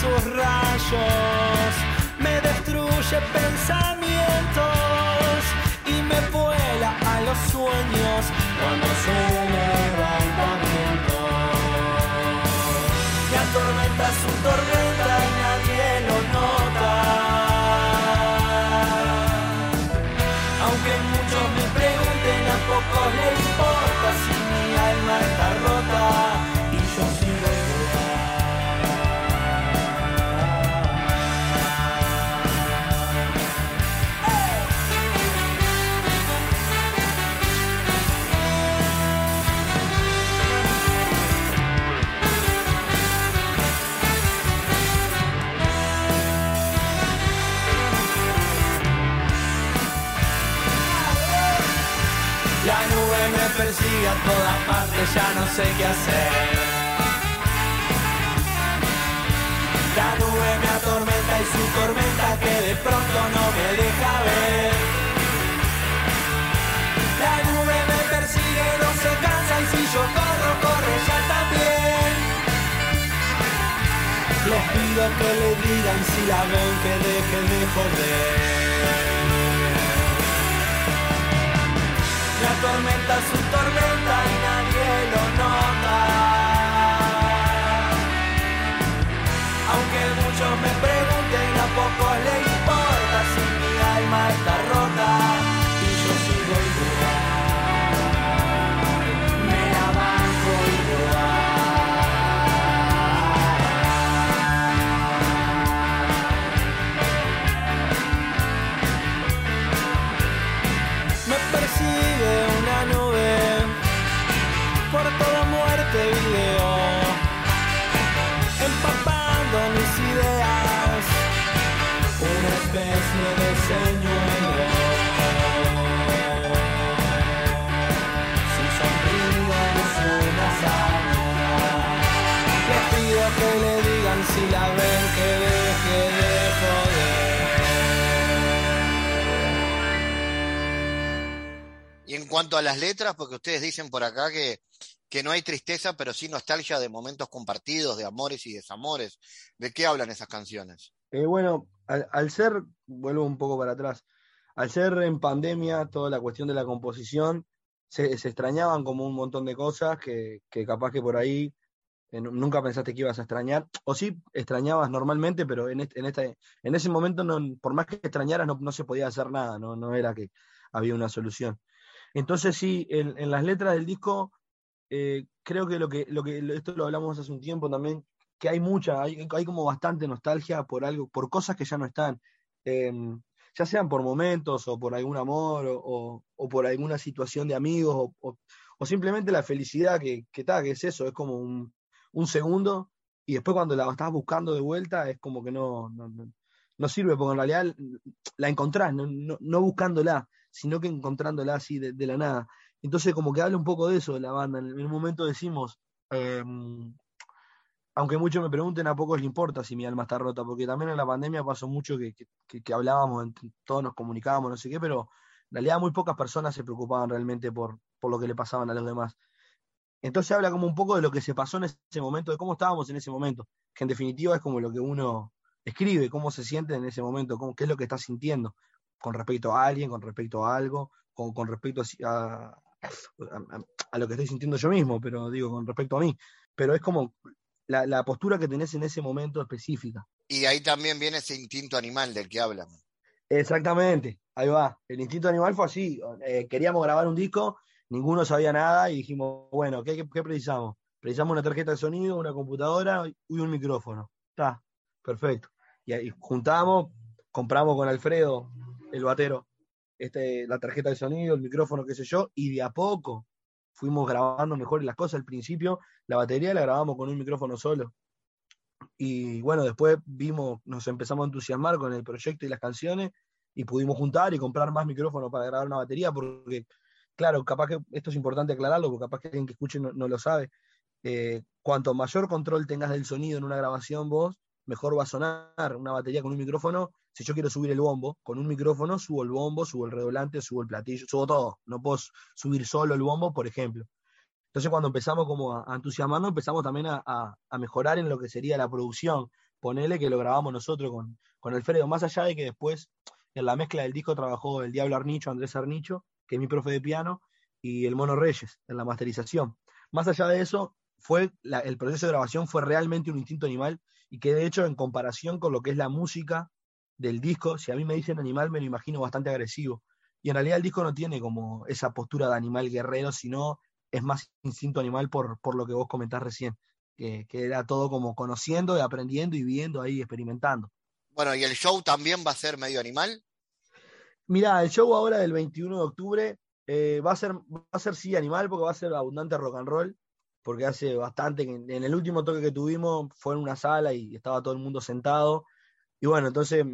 Sus rayos, me destruye pensamientos La nube me persigue a todas partes, ya no sé qué hacer. La nube me atormenta y su tormenta que de pronto no me deja ver. La nube me persigue, no se cansa y si yo corro, corre ya también. Les pido que le digan si la ven que deje de joder. Me atormenta su tormenta y nadie lo nota. Cuanto a las letras, porque ustedes dicen por acá que, que no hay tristeza, pero sí nostalgia de momentos compartidos, de amores y desamores. ¿De qué hablan esas canciones? Eh, bueno, al, ser, vuelvo un poco para atrás, al ser en pandemia, toda la cuestión de la composición, se, extrañaban como un montón de cosas que, que capaz que por ahí eh, nu- nunca pensaste que ibas a extrañar, o sí extrañabas normalmente, pero en, este, en, este, en ese momento, no, por más que extrañaras, no, no se podía hacer nada, no, no era que había una solución. Entonces sí, en, las letras del disco, eh, creo que lo que, lo que, esto lo hablamos hace un tiempo también, que hay mucha, hay, como bastante nostalgia por algo, por cosas que ya no están, eh, ya sean por momentos o por algún amor o, por alguna situación de amigos o, simplemente la felicidad que, que, que es eso, es como un, un segundo y después cuando la estás buscando de vuelta es como que no, no, sirve, porque en realidad la encontrás, no, no buscándola, sino que encontrándola así de, la nada. Entonces como que habla un poco de eso de la banda. En un momento decimos, eh, aunque muchos me pregunten, a pocos les importa si mi alma está rota, porque también en la pandemia pasó mucho que, que, hablábamos, todos nos comunicábamos, no sé qué, pero en realidad muy pocas personas se preocupaban realmente por, por lo que le pasaban a los demás. Entonces habla como un poco de lo que se pasó en ese momento, de cómo estábamos en ese momento, que en definitiva es como lo que uno escribe, cómo se siente en ese momento, cómo, qué es lo que está sintiendo con respecto a alguien, con respecto a algo, con, con respecto a, a, a, lo que estoy sintiendo yo mismo, pero digo, con respecto a mí. Pero es como la, la, postura que tenés en ese momento específica. Y ahí también viene ese instinto animal del que hablan. Exactamente, ahí va. El instinto animal fue así. Eh, queríamos grabar un disco, ninguno sabía nada y dijimos, bueno, ¿qué, qué, qué precisamos? Precisamos una tarjeta de sonido, una computadora y un micrófono. Está, perfecto. Y ahí juntamos, compramos con Alfredo, el batero, este, la tarjeta de sonido, el micrófono, qué sé yo, y de a poco fuimos grabando mejor las cosas. Al principio la batería la grabamos con un micrófono solo. Y bueno, después vimos, nos empezamos a entusiasmar con el proyecto y las canciones y pudimos juntar y comprar más micrófonos para grabar una batería porque, claro, capaz que esto es importante aclararlo porque capaz que alguien que escuche no, lo sabe. Eh, cuanto mayor control tengas del sonido en una grabación vos, mejor va a sonar una batería con un micrófono. Si yo quiero subir el bombo, con un micrófono subo el bombo, subo el redoblante, subo el platillo, subo todo. No puedo subir solo el bombo, por ejemplo. Entonces cuando empezamos como a, entusiasmarnos, empezamos también a, a, mejorar en lo que sería la producción. Ponele que lo grabamos nosotros con, con Alfredo, más allá de que después en la mezcla del disco trabajó el Diablo Arnicho, Andrés Arnicho, que es mi profe de piano, y el Mono Reyes en la masterización. Más allá de eso, fue el proceso de grabación fue realmente un instinto animal y que de hecho en comparación con lo que es la música del disco, si a mí me dicen animal me lo imagino bastante agresivo. Y en realidad el disco no tiene como esa postura de animal guerrero, sino es más instinto animal por, por lo que vos comentás recién, que, que era todo como conociendo y aprendiendo y viendo ahí, experimentando. Bueno, ¿y el show también va a ser medio animal? Mira, el show ahora del 21 de octubre eh, va, a ser, va a ser sí animal porque va a ser abundante rock and roll, porque hace bastante, en, el último toque que tuvimos fue en una sala y estaba todo el mundo sentado. Y bueno, entonces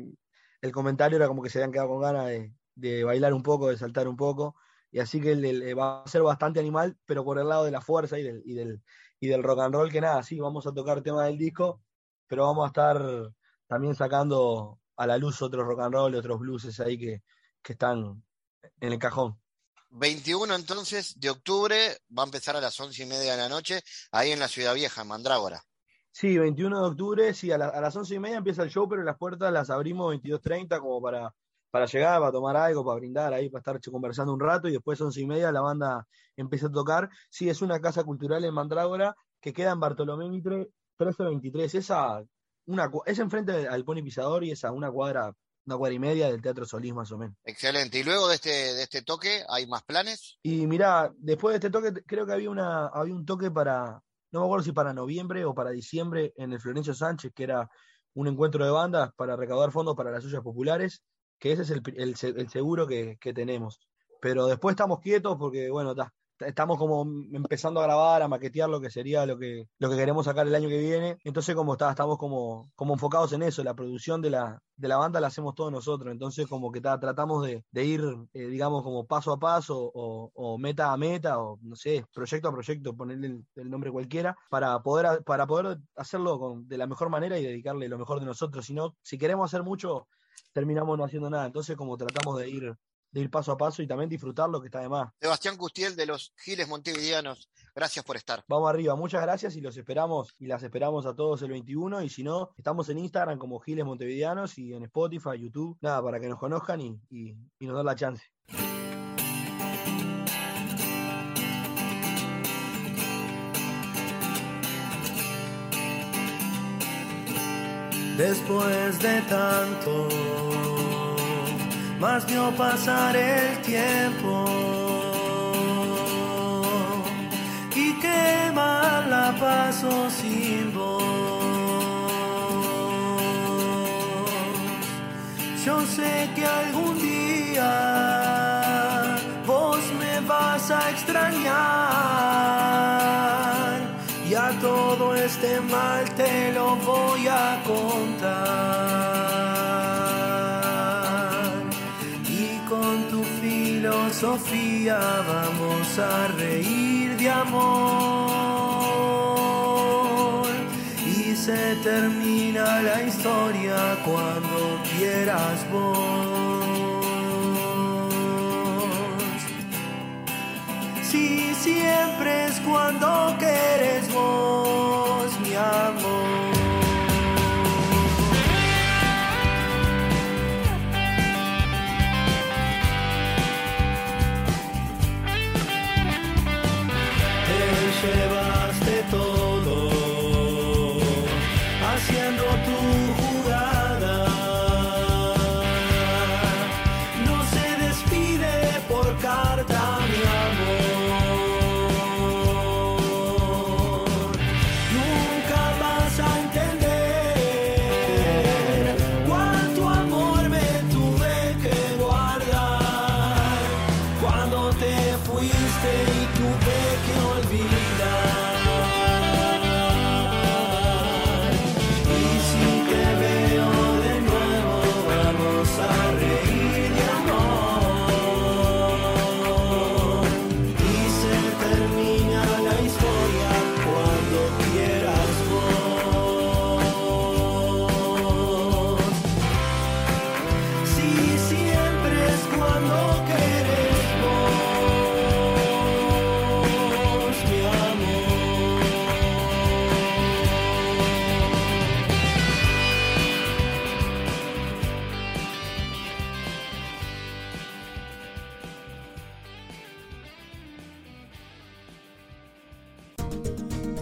el comentario era como que se habían quedado con ganas de, de bailar un poco, de saltar un poco. Y así que el, va a ser bastante animal, pero por el lado de la fuerza y del, y del, y del rock and roll, que nada, sí, vamos a tocar temas del disco, pero vamos a estar también sacando a la luz otros rock and roll, otros blueses ahí que, que están en el cajón. 21 entonces de octubre, va a empezar a las once y media de la noche, ahí en la Ciudad Vieja, en Mandrágora. Sí, 21 de octubre, sí, a, la, a las once y media empieza el show, pero las puertas las abrimos 22.30 como para, para llegar, para tomar algo, para brindar ahí, para estar conversando un rato y después once y media la banda empieza a tocar. Sí, es una casa cultural en Mandrágora que queda en Bartolomé Mitre 1323, esa, una, es enfrente al Pony Pisador y es a una cuadra una cuadra y media del Teatro Solís, más o menos. Excelente. ¿Y luego de este, de este toque hay más planes? Y mirá, después de este toque, creo que había, una, había un toque para, no me acuerdo si para noviembre o para diciembre, en el Florencio Sánchez, que era un encuentro de bandas para recaudar fondos para las ollas populares, que ese es el, el, el seguro que, que, tenemos. Pero después estamos quietos porque, bueno, está estamos como empezando a grabar, a maquetear lo que sería lo que, lo que queremos sacar el año que viene. Entonces, como está, estamos como, como enfocados en eso, la producción de la, de la banda la hacemos todos nosotros. Entonces, como que ta, tratamos de, de ir, eh, digamos, como paso a paso o, o, meta a meta o, no sé, proyecto a proyecto, ponerle el, nombre cualquiera, para poder, para poder hacerlo con, de la mejor manera y dedicarle lo mejor de nosotros. Si no, si queremos hacer mucho, terminamos no haciendo nada. Entonces, como tratamos de ir de ir paso a paso y también disfrutar lo que está de más. Sebastián Custiel de los Giles Montevideanos, gracias por estar. Vamos arriba, muchas gracias y los esperamos y las esperamos a todos el 21 y si no, estamos en Instagram como Giles Montevideanos y en Spotify, YouTube, nada, para que nos conozcan y, y, y nos den la chance. Después de tanto más vio pasar el tiempo y qué mal la paso sin vos. Yo sé que algún día vos me vas a extrañar y a todo este mal te lo voy a contar. Filosofía vamos a reír de amor y se termina la historia cuando quieras vos. Si siempre es cuando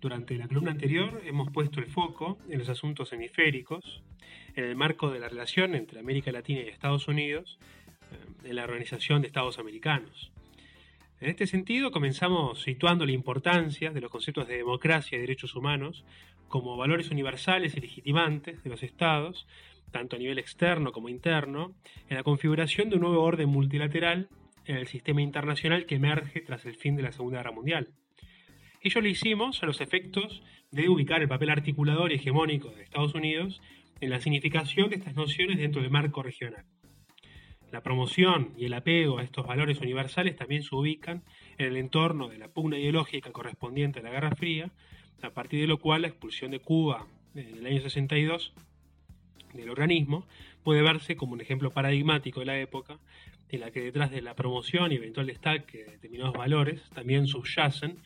Durante la columna anterior hemos puesto el foco en los asuntos hemisféricos, en el marco de la relación entre América Latina y Estados Unidos, eh, en la Organización de Estados Americanos. En este sentido, comenzamos situando la importancia de los conceptos de democracia y derechos humanos como valores universales y legitimantes de los estados, tanto a nivel externo como interno, en la configuración de un nuevo orden multilateral en el sistema internacional que emerge tras el fin de la Segunda Guerra Mundial. Ello lo hicimos a los efectos de ubicar el papel articulador y hegemónico de Estados Unidos en la significación de estas nociones dentro del marco regional. La promoción y el apego a estos valores universales también se ubican en el entorno de la pugna ideológica correspondiente a la Guerra Fría, a partir de lo cual la expulsión de Cuba en el año 62 del organismo puede verse como un ejemplo paradigmático de la época en la que detrás de la promoción y eventual destaque de determinados valores también subyacen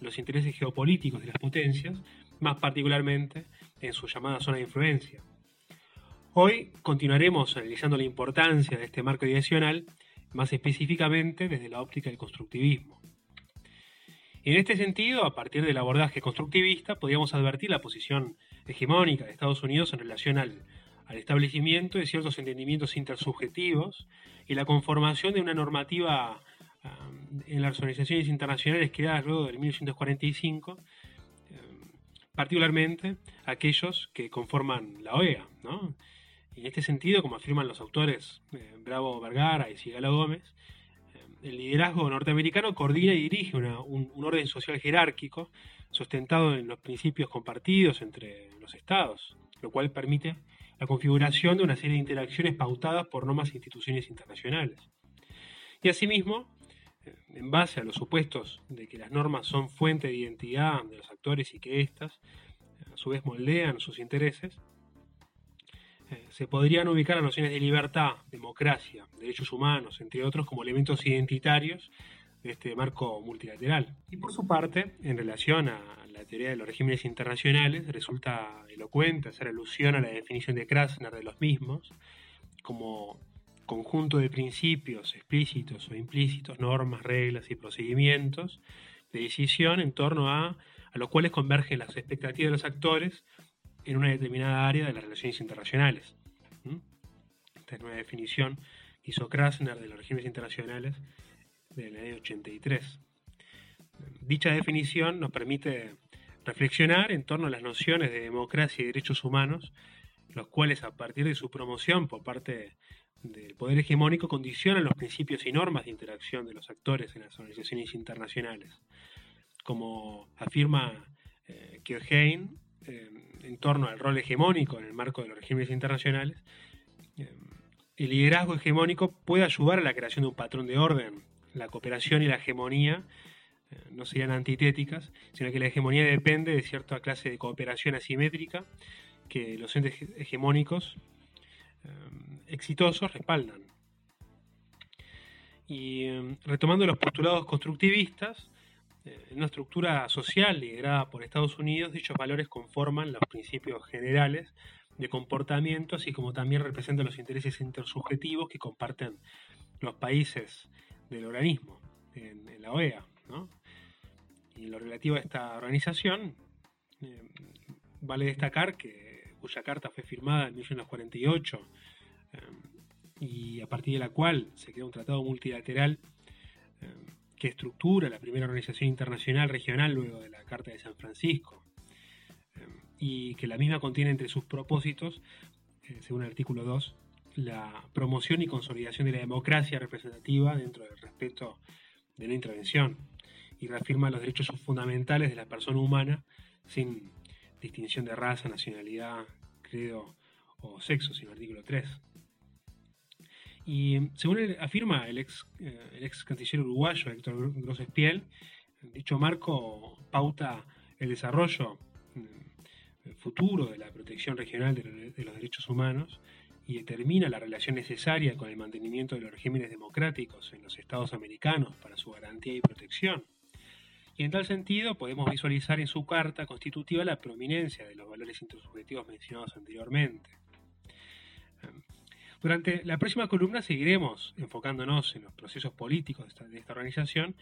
los intereses geopolíticos de las potencias, más particularmente en su llamada zona de influencia. Hoy continuaremos analizando la importancia de este marco direccional, más específicamente desde la óptica del constructivismo. En este sentido, a partir del abordaje constructivista, podríamos advertir la posición hegemónica de Estados Unidos en relación al, al establecimiento de ciertos entendimientos intersubjetivos y la conformación de una normativa en las organizaciones internacionales creadas luego del 1945, particularmente aquellos que conforman la OEA. Y en este sentido, como afirman los autores eh, Bravo Vergara y Sigala Gómez, eh, el liderazgo norteamericano coordina y dirige un, un, orden social jerárquico sustentado en los principios compartidos entre los estados, lo cual permite la configuración de una serie de interacciones pautadas por normas e instituciones internacionales. Y asimismo, en base a los supuestos de que las normas son fuente de identidad de los actores y que éstas, a su vez, moldean sus intereses, eh, se podrían ubicar las nociones de libertad, democracia, derechos humanos, entre otros, como elementos identitarios de este marco multilateral. Y por su parte, en relación a la teoría de los regímenes internacionales, resulta elocuente hacer alusión a la definición de Krasner de los mismos como conjunto de principios explícitos o implícitos, normas, reglas y procedimientos de decisión en torno a, a los cuales convergen las expectativas de los actores en una determinada área de las relaciones internacionales. Esta es una definición que hizo Krasner de los regímenes internacionales del año 83. Dicha definición nos permite reflexionar en torno a las nociones de democracia y derechos humanos, los cuales a partir de su promoción por parte del poder hegemónico condicionan los principios y normas de interacción de los actores en las organizaciones internacionales. Como afirma eh, eh, en torno al rol hegemónico en el marco de los regímenes internacionales, eh, el liderazgo hegemónico puede ayudar a la creación de un patrón de orden. La cooperación y la hegemonía eh, no serían antitéticas, sino que la hegemonía depende de cierta clase de cooperación asimétrica que los entes hegemónicos exitosos respaldan. Y em, retomando los postulados constructivistas, eh, en una estructura social liderada por Estados Unidos, dichos valores conforman los principios generales de comportamiento, así como también representan los intereses intersubjetivos que comparten los países del organismo, en, la OEA. Y en lo relativo a esta organización, em, vale destacar que cuya carta fue firmada en 1948 y a partir de la cual se crea un tratado multilateral eh, que estructura la primera organización internacional regional luego de la Carta de San Francisco eh, y que la misma contiene entre sus propósitos, eh, según el artículo 2, la promoción y consolidación de la democracia representativa dentro del respeto de la intervención y reafirma los derechos fundamentales de la persona humana sin distinción de raza, nacionalidad, credo o sexo, sin el artículo 3. Y según afirma el ex, eh, el ex canciller uruguayo Héctor Grossespiel, dicho marco pauta el desarrollo mm, futuro de la protección regional de, los derechos humanos y determina la relación necesaria con el mantenimiento de los regímenes democráticos en los estados americanos para su garantía y protección. Y en tal sentido podemos visualizar en su carta constitutiva la prominencia de los valores intersubjetivos mencionados anteriormente. Durante la próxima columna seguiremos enfocándonos en los procesos políticos de esta, organización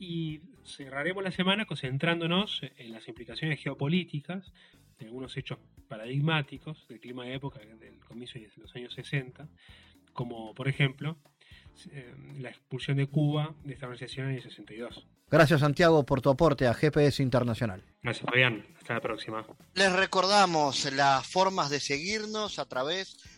y cerraremos la semana concentrándonos en las implicaciones geopolíticas de algunos hechos paradigmáticos del clima de época del comienzo de los años 60, como por ejemplo eh, la expulsión de Cuba de esta organización en el 62. Gracias Santiago por tu aporte a GPS Internacional. Gracias Fabián, hasta la próxima. Les recordamos las formas de seguirnos a través